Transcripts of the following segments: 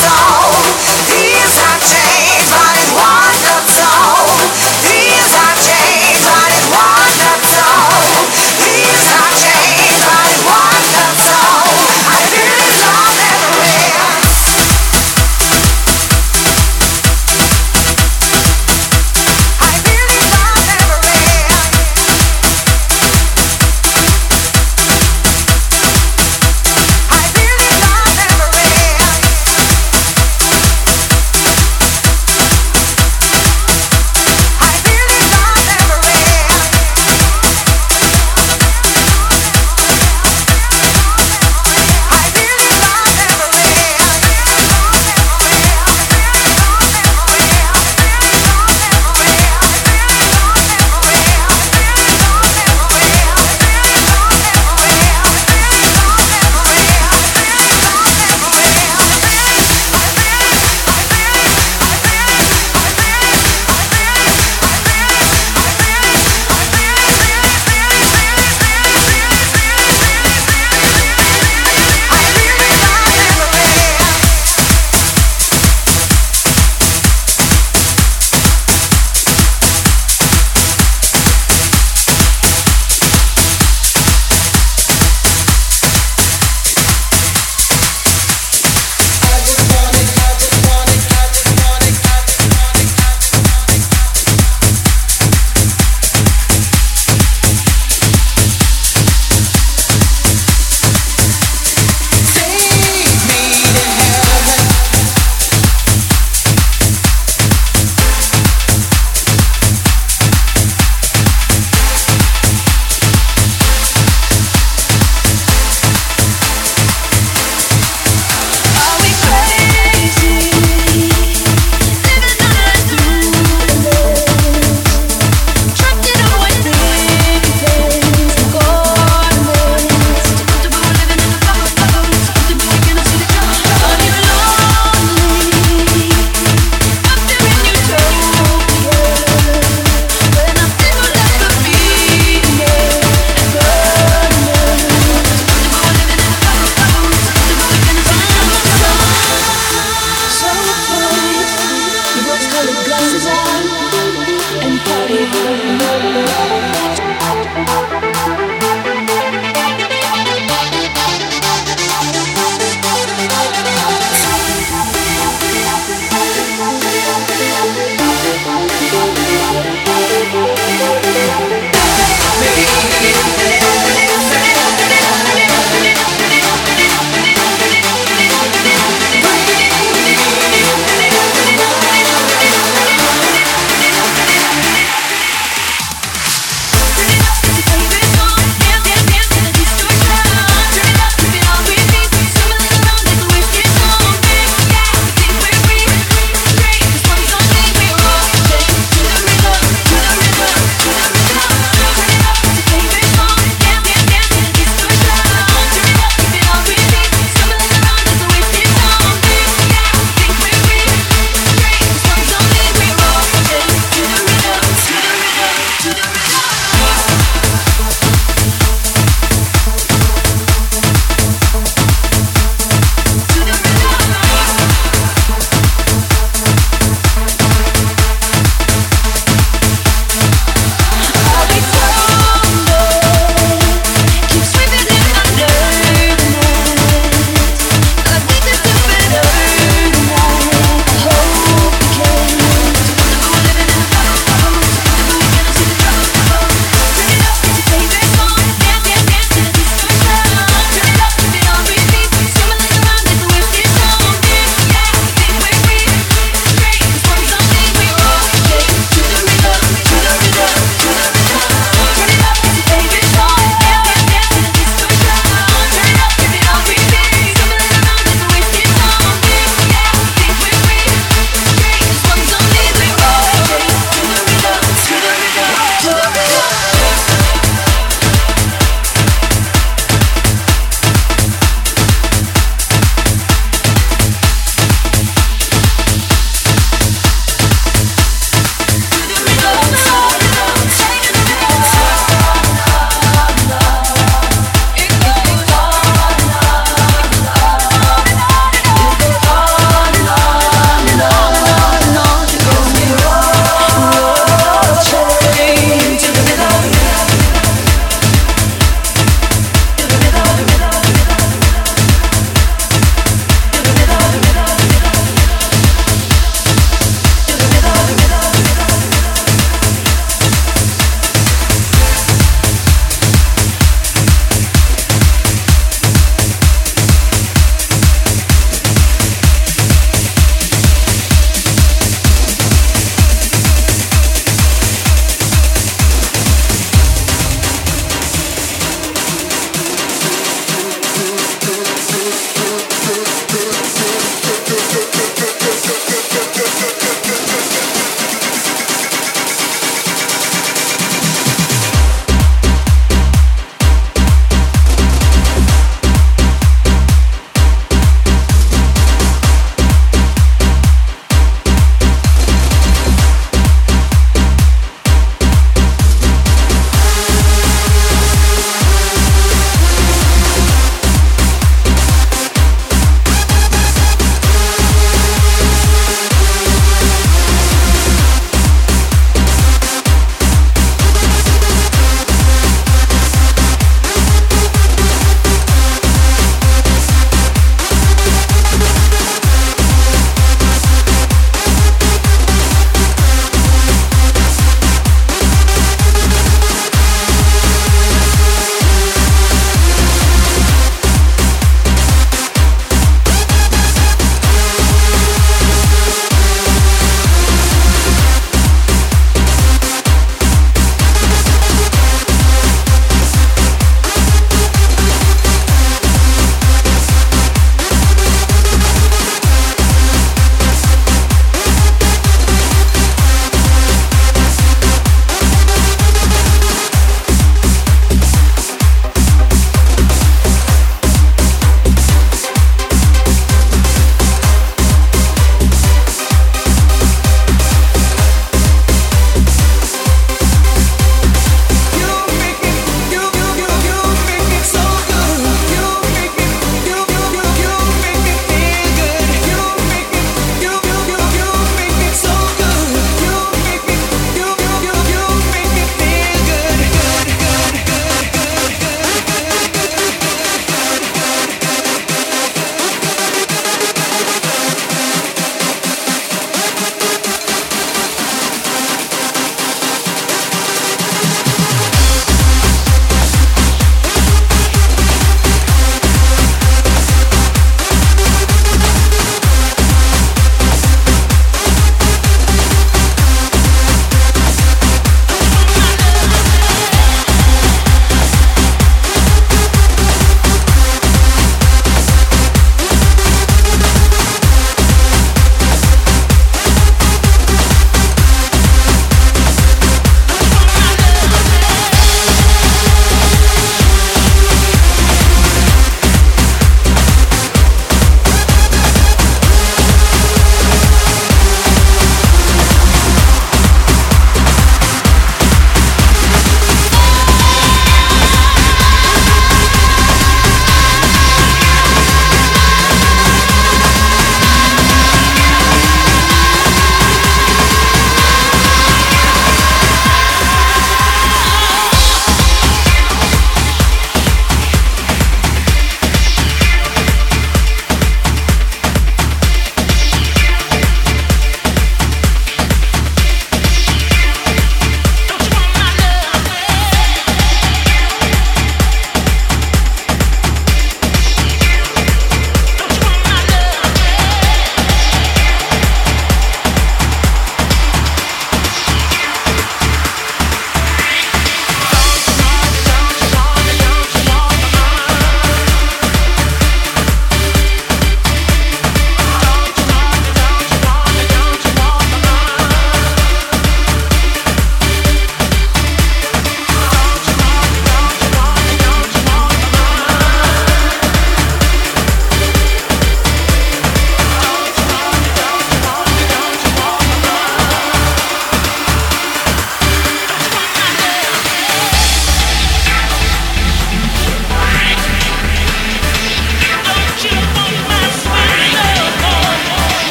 song.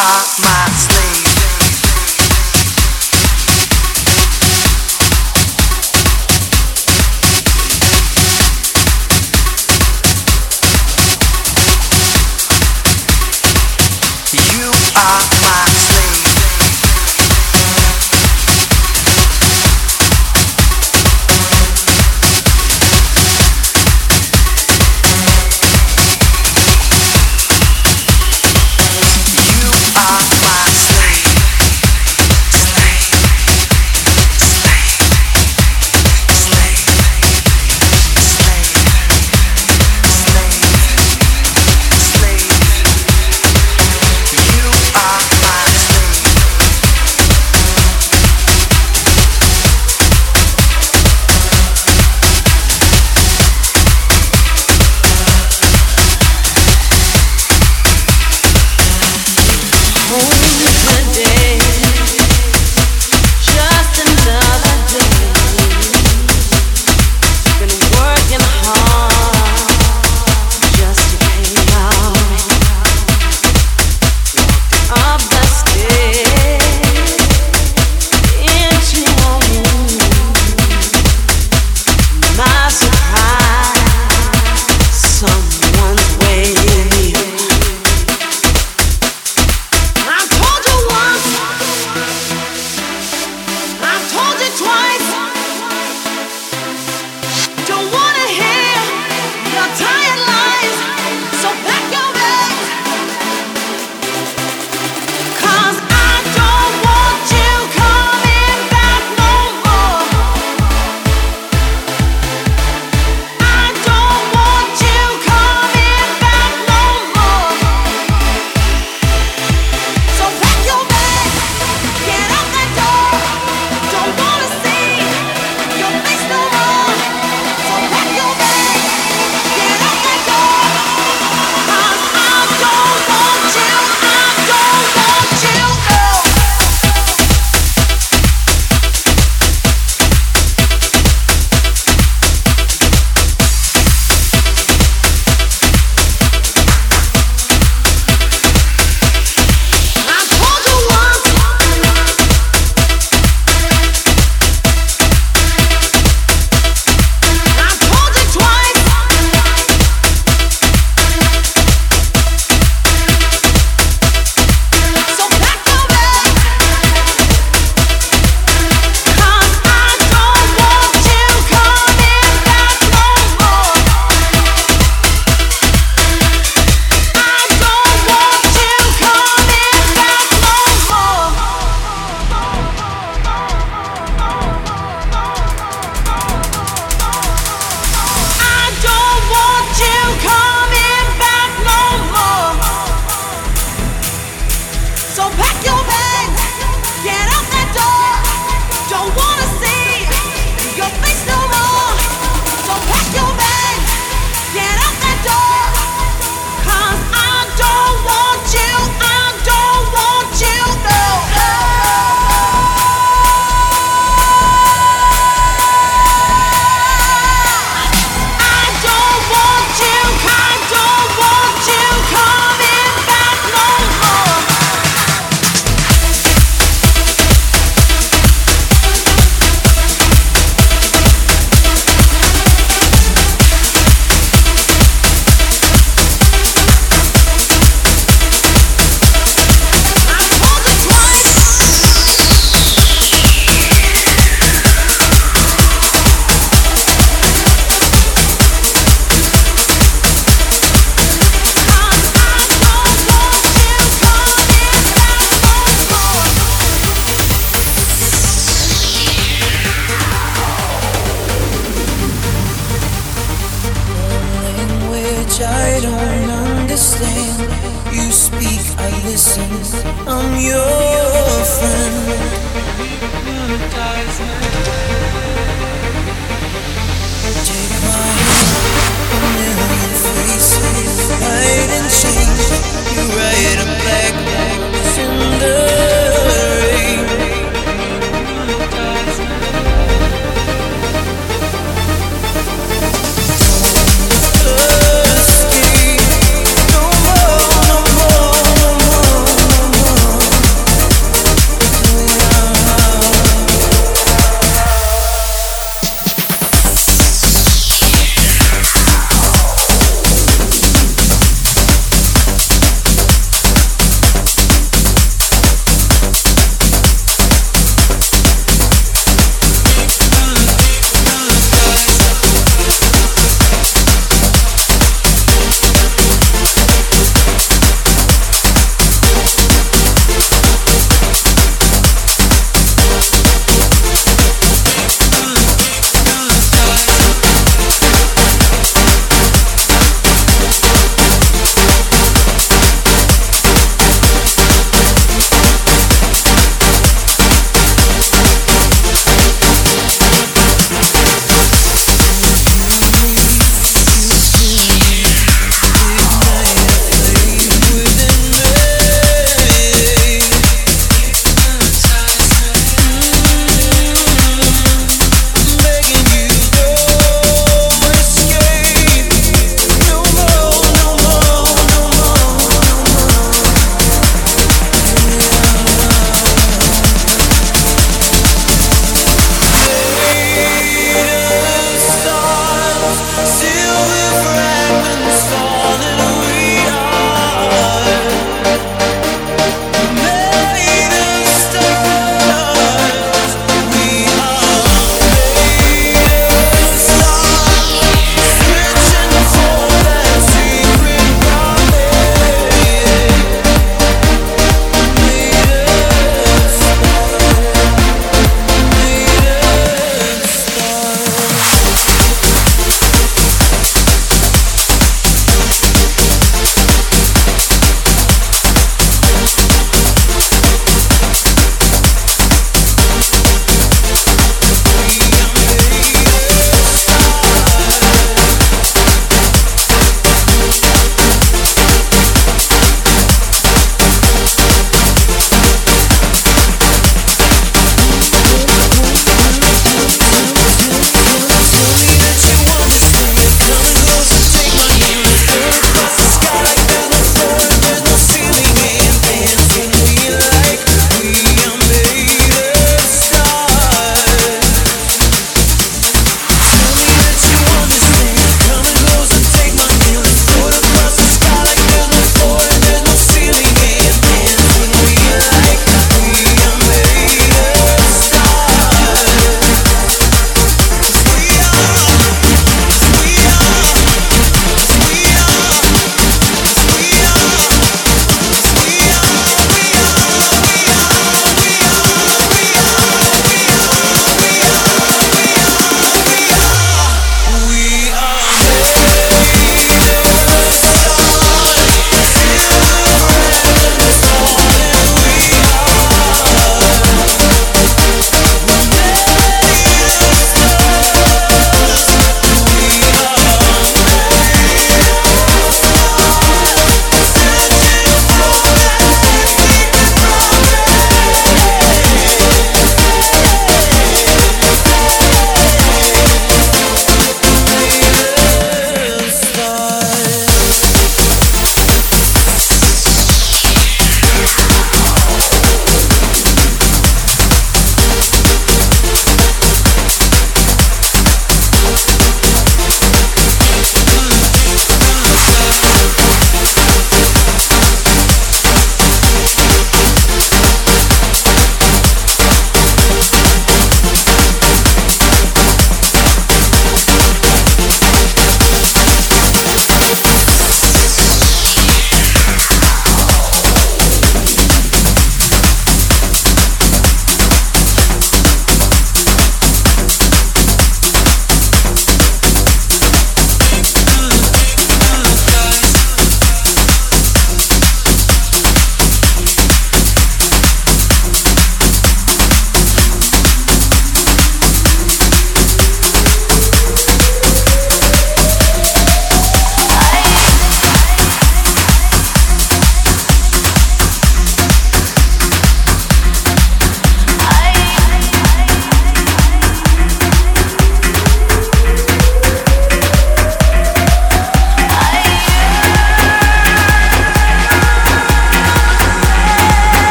Are my slave.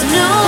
No